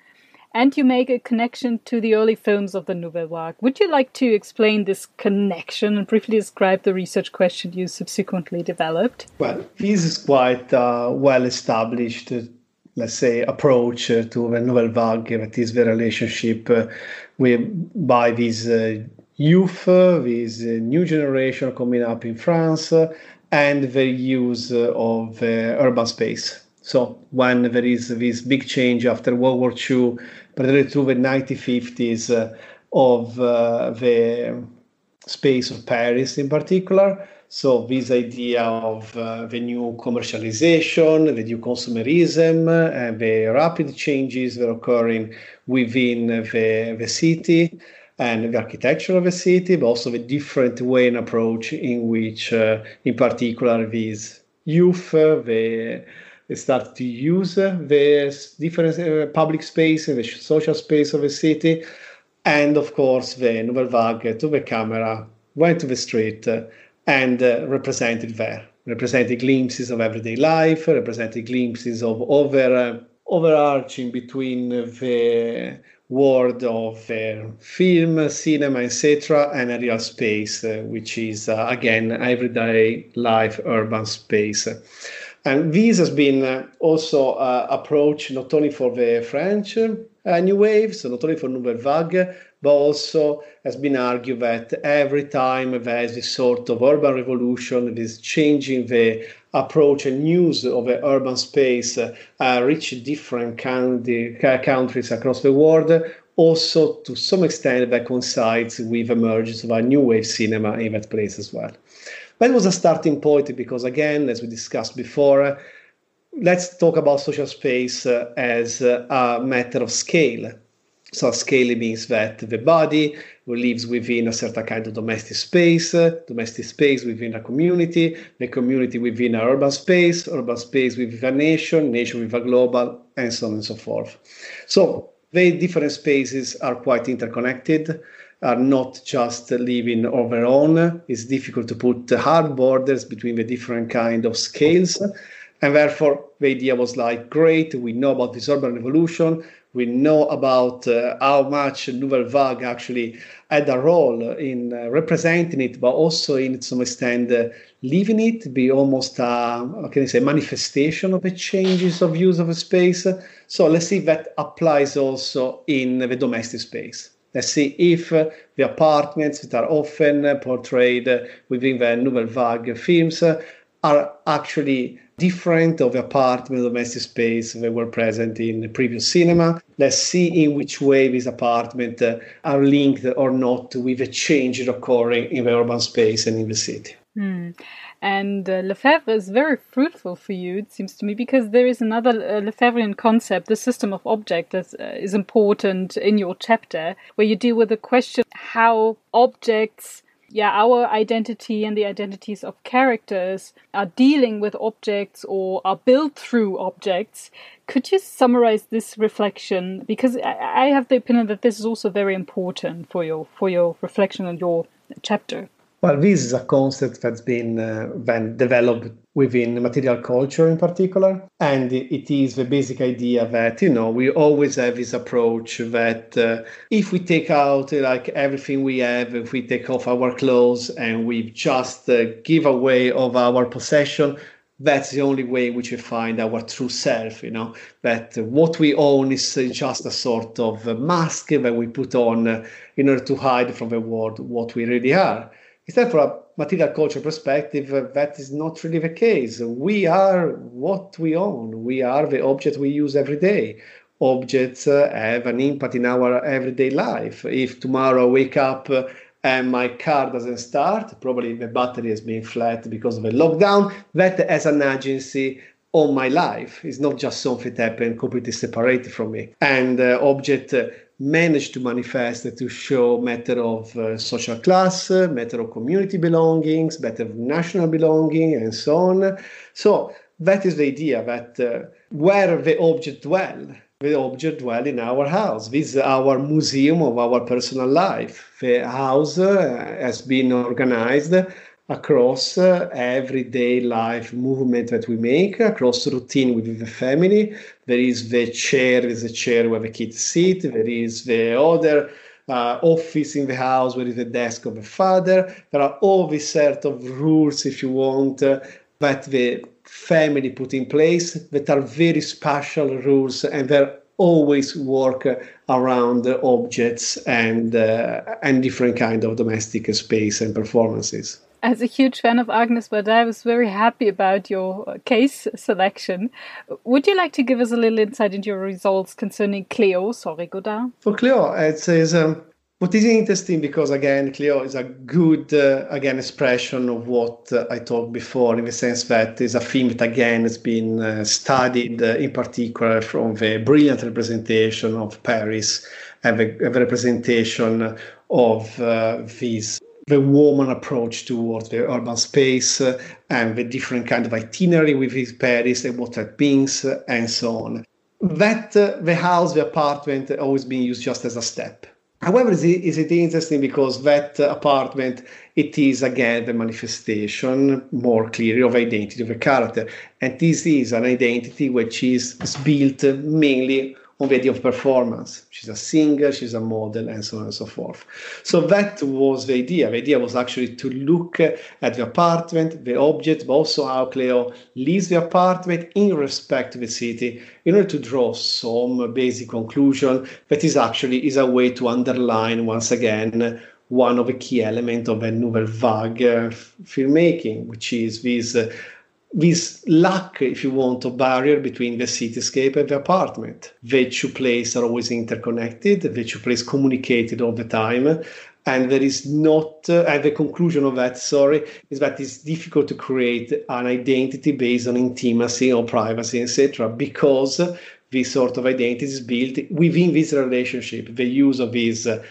and you make a connection to the early films of the Nouvelle Vague. Would you like to explain this connection and briefly describe the research question you subsequently developed? Well, this is quite a well established, uh, let's say, approach uh, to the Nouvelle Vague, that is the relationship uh, with, by this uh, youth, uh, this uh, new generation coming up in France, and the use of urban space. So when there is this big change after World War II, particularly through the 1950s uh, of uh, the space of Paris in particular. So this idea of uh, the new commercialization, the new consumerism, and the rapid changes that are occurring within the, the city and the architecture of the city, but also the different way and approach in which, uh, in particular, these youth, the start to use the different uh, public space, the social space of the city, and of course the Nouvelle Vague to the camera, went to the street uh, and uh, represented there, represented glimpses of everyday life, represented glimpses of over uh, overarching between the world of uh, film, cinema, etc., and a real space, uh, which is uh, again everyday life, urban space. And this has been uh, also uh, approached not only for the French uh, New Wave, so not only for Nouvelle Vague, but also has been argued that every time there is this sort of urban revolution, this changing the approach and use of the urban space uh, reach different countries across the world, also to some extent that coincides with emergence of a new wave cinema in that place as well. That was a starting point because, again, as we discussed before, let's talk about social space uh, as uh, a matter of scale. So, scale means that the body lives within a certain kind of domestic space, uh, domestic space within a community, the community within an urban space, urban space within a nation, nation with a global, and so on and so forth. So, the different spaces are quite interconnected are not just living over on their own. It's difficult to put hard borders between the different kind of scales. And therefore, the idea was like, great, we know about this urban revolution. We know about uh, how much Nouvelle Vague actually had a role in uh, representing it, but also in some extent uh, living it, be almost a, how can I say, manifestation of the changes of use of a space. So let's see if that applies also in the domestic space. Let's see if the apartments that are often portrayed within the Nouvelle Vague films are actually different of the apartment domestic space that were present in the previous cinema. Let's see in which way these apartments are linked or not with the change occurring in the urban space and in the city. Mm. And uh, Lefebvre is very fruitful for you, it seems to me, because there is another uh, Lefebvrean concept, the system of object, that uh, is important in your chapter, where you deal with the question how objects yeah, our identity and the identities of characters are dealing with objects or are built through objects. Could you summarize this reflection? Because I have the opinion that this is also very important for your for your reflection on your chapter. Well, this is a concept that's been uh, been developed within material culture in particular, and it is the basic idea that you know we always have this approach that uh, if we take out like everything we have, if we take off our clothes and we just uh, give away of our possession, that's the only way which we find our true self you know? That what we own is just a sort of mask that we put on uh, in order to hide from the world what we really are Instead, from a material culture perspective, uh, that is not really the case. We are what we own. We are the object we use every day. Objects uh, have an impact in our everyday life. If tomorrow I wake up uh, and my car doesn't start, probably the battery has been flat because of a lockdown, that has an agency on my life. It's not just something that happened completely separated from me. And uh, object uh, managed to manifest to show matter of uh, social class, matter of community belongings, matter of national belonging, and so on. So that is the idea that uh, where the object dwell, the object dwell in our house. This is our museum of our personal life. The house uh, has been organized across uh, everyday life movement that we make, across routine with the family. There is the chair, there is a chair where the kids sit, there is the other uh, office in the house where is the desk of the father. There are all these set of rules, if you want, uh, that the family put in place that are very special rules and they're always work around objects and uh, and different kind of domestic space and performances as a huge fan of Agnes Varda, I was very happy about your case selection. Would you like to give us a little insight into your results concerning Cleo Sorry, Godard? For Cleo, it says um, what is interesting because again, Cleo is a good uh, again expression of what uh, I talked before, in the sense that it's a theme that again has been uh, studied uh, in particular from the brilliant representation of Paris and the, the representation of uh, these the woman approach towards the urban space uh, and the different kind of itinerary with his Paris that means uh, and so on. That uh, the house, the apartment, always been used just as a step. However, is it, is it interesting because that apartment, it is again the manifestation more clearly of identity of a character. And this is an identity which is built mainly on the idea of performance. She's a singer, she's a model, and so on and so forth. So that was the idea. The idea was actually to look at the apartment, the object, but also how Cleo leaves the apartment in respect to the city in order to draw some basic conclusion that is actually is a way to underline once again one of the key elements of a nouvelle vague uh, filmmaking, which is this uh, this lack, if you want, of barrier between the cityscape and the apartment. The two places are always interconnected, the two places communicated all the time. And there is not, uh, and the conclusion of that, sorry, is that it's difficult to create an identity based on intimacy or privacy, etc., because this sort of identity is built within this relationship, the use of this uh,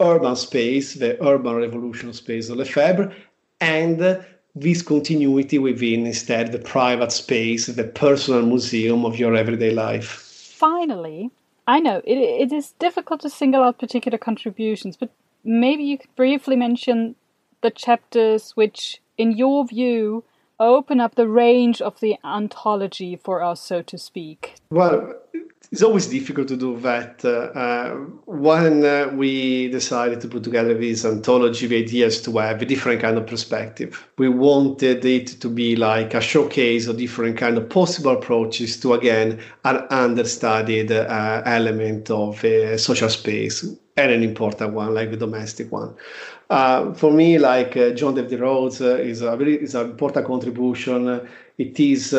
urban space, the urban revolution space of Lefebvre, and this continuity within instead the private space, the personal museum of your everyday life. Finally, I know it, it is difficult to single out particular contributions, but maybe you could briefly mention the chapters which, in your view, open up the range of the anthology for us, so to speak. Well, it's always difficult to do that. Uh, uh, when uh, we decided to put together this anthology, the idea is to have a different kind of perspective. We wanted it to be like a showcase of different kind of possible approaches to, again, an understudied uh, element of a social space and an important one, like the domestic one. Uh, for me, like uh, John David Rhodes is a very is an important contribution. It is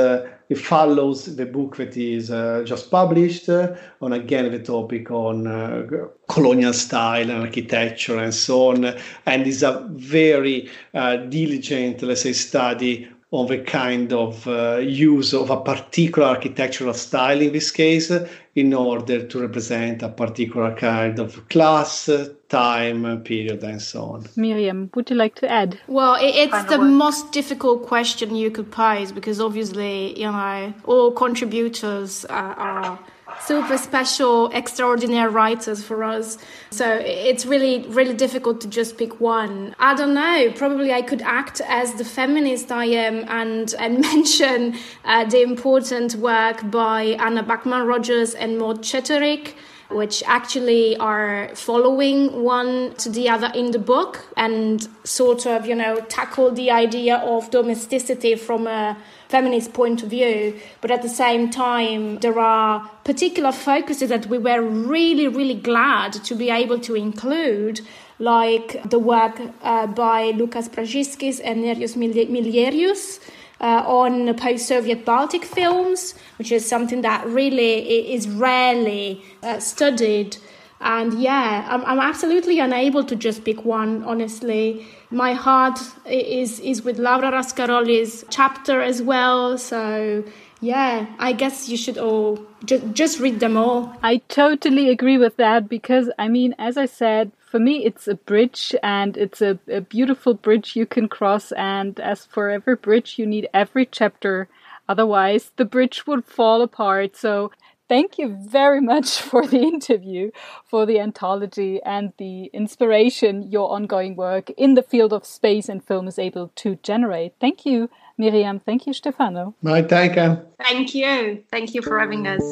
it follows the book that is uh, just published uh, on again the topic on uh, colonial style and architecture and so on, and is a very uh, diligent, let's say, study of a kind of uh, use of a particular architectural style in this case in order to represent a particular kind of class, time, period, and so on. Miriam, would you like to add? Well, it's the most difficult question you could pose because obviously, you know, all contributors are super special, extraordinary writers for us. So it's really, really difficult to just pick one. I don't know. Probably I could act as the feminist I am and and mention uh, the important work by Anna Backman Rogers and Maud Ceuterick which actually are following one to the other in the book and sort of, you know, tackle the idea of domesticity from a feminist point of view, but at the same time, there are particular focuses that we were really, really glad to be able to include, like the work uh, by Lukas Brasiskis and Nerijus Milerius. Uh, on post-Soviet Baltic films, which is something that really is rarely uh, studied. And yeah, I'm, I'm absolutely unable to just pick one, honestly my heart is is with Laura Rascaroli's chapter as well. So yeah, I guess you should all just just read them all. I totally agree with that because I mean, as I said, for me it's a bridge and it's a, a beautiful bridge you can cross. And as for every bridge, you need every chapter. Otherwise, the bridge would fall apart. So thank you very much for the interview, for the anthology, and the inspiration your ongoing work in the field of space and film is able to generate. Thank you, Miriam. Thank you, Stefano. My thank you. Thank you. Thank you for having us.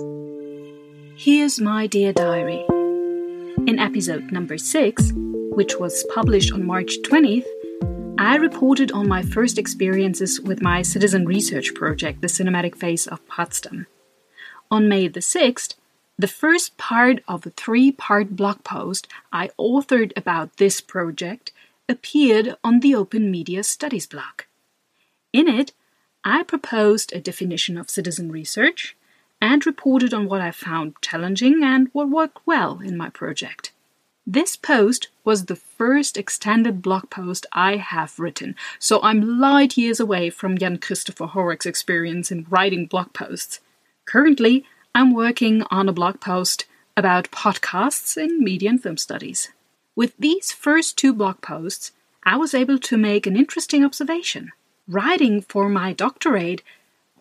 Here's my dear diary. In episode number six, which was published on March 20th, I reported on my first experiences with my citizen research project, The Cinematic Face of Potsdam. On May the 6th, the first part of a three part blog post I authored about this project appeared on the Open Media Studies blog. In it, I proposed a definition of citizen research and reported on what I found challenging and what worked well in my project. This post was the first extended blog post I have written, so I'm light years away from Jan Christopher Horak's experience in writing blog posts. Currently, I'm working on a blog post about podcasts in media and film studies. With these first two blog posts, I was able to make an interesting observation. Writing for my doctorate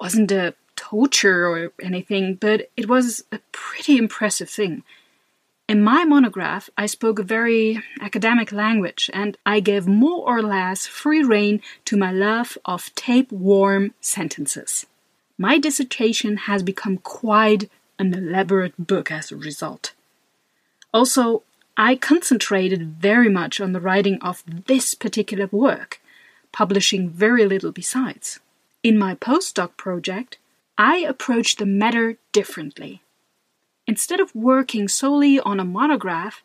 wasn't a torture or anything, but it was a pretty impressive thing. In my monograph, I spoke a very academic language and I gave more or less free rein to my love of tapeworm sentences. My dissertation has become quite an elaborate book as a result. Also, I concentrated very much on the writing of this particular work, publishing very little besides. In my postdoc project, I approached the matter differently. Instead of working solely on a monograph,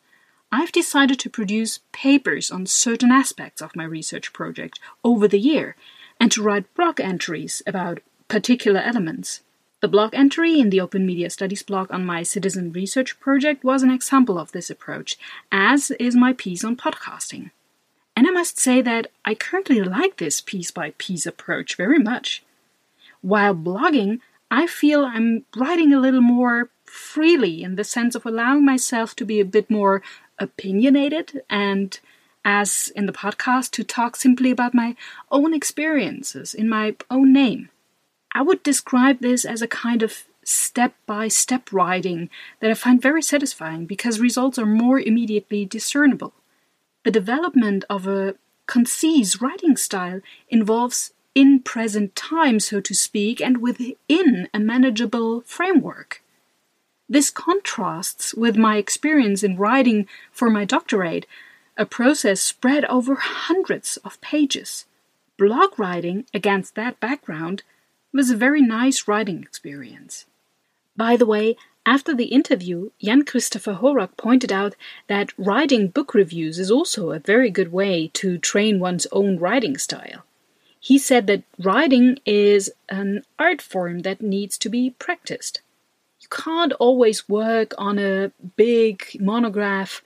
I've decided to produce papers on certain aspects of my research project over the year and to write blog entries about particular elements. The blog entry in the Open Media Studies blog on my citizen research project was an example of this approach, as is my piece on podcasting. And I must say that I currently like this piece by piece approach very much. While blogging, I feel I'm writing a little more freely in the sense of allowing myself to be a bit more opinionated and as in the podcast to talk simply about my own experiences in my own name. I would describe this as a kind of step by step writing that I find very satisfying because results are more immediately discernible. The development of a concise writing style involves in present time, so to speak, and within a manageable framework. This contrasts with my experience in writing for my doctorate, a process spread over hundreds of pages. Blog writing, against that background, was a very nice writing experience. By the way, after the interview, Jan Christopher Horak pointed out that writing book reviews is also a very good way to train one's own writing style. He said that writing is an art form that needs to be practiced. You can't always work on a big monograph,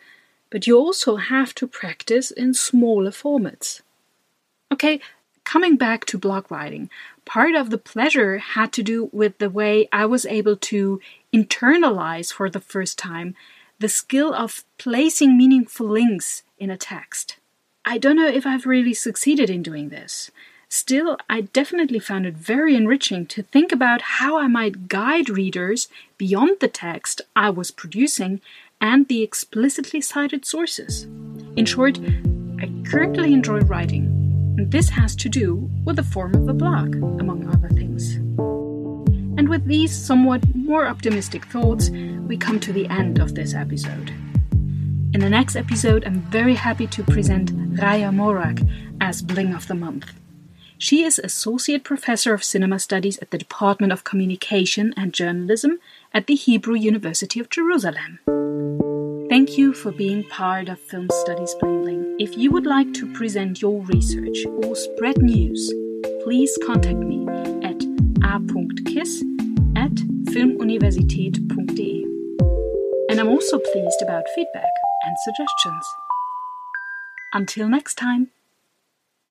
but you also have to practice in smaller formats. Okay, coming back to blog writing, part of the pleasure had to do with the way I was able to internalize for the first time the skill of placing meaningful links in a text. I don't know if I've really succeeded in doing this. Still, I definitely found it very enriching to think about how I might guide readers beyond the text I was producing and the explicitly cited sources. In short, I currently enjoy writing, and this has to do with the form of the block, among other things. And with these somewhat more optimistic thoughts, we come to the end of this episode. In the next episode, I'm very happy to present Raya Morag as Bling of the Month. She is Associate Professor of Cinema Studies at the Department of Communication and Journalism at the Hebrew University of Jerusalem. Thank you for being part of Film Studies Bling. If you would like to present your research or spread news, please contact me at a.kiss at filmuniversität.de. And I'm also pleased about feedback and suggestions. Until next time.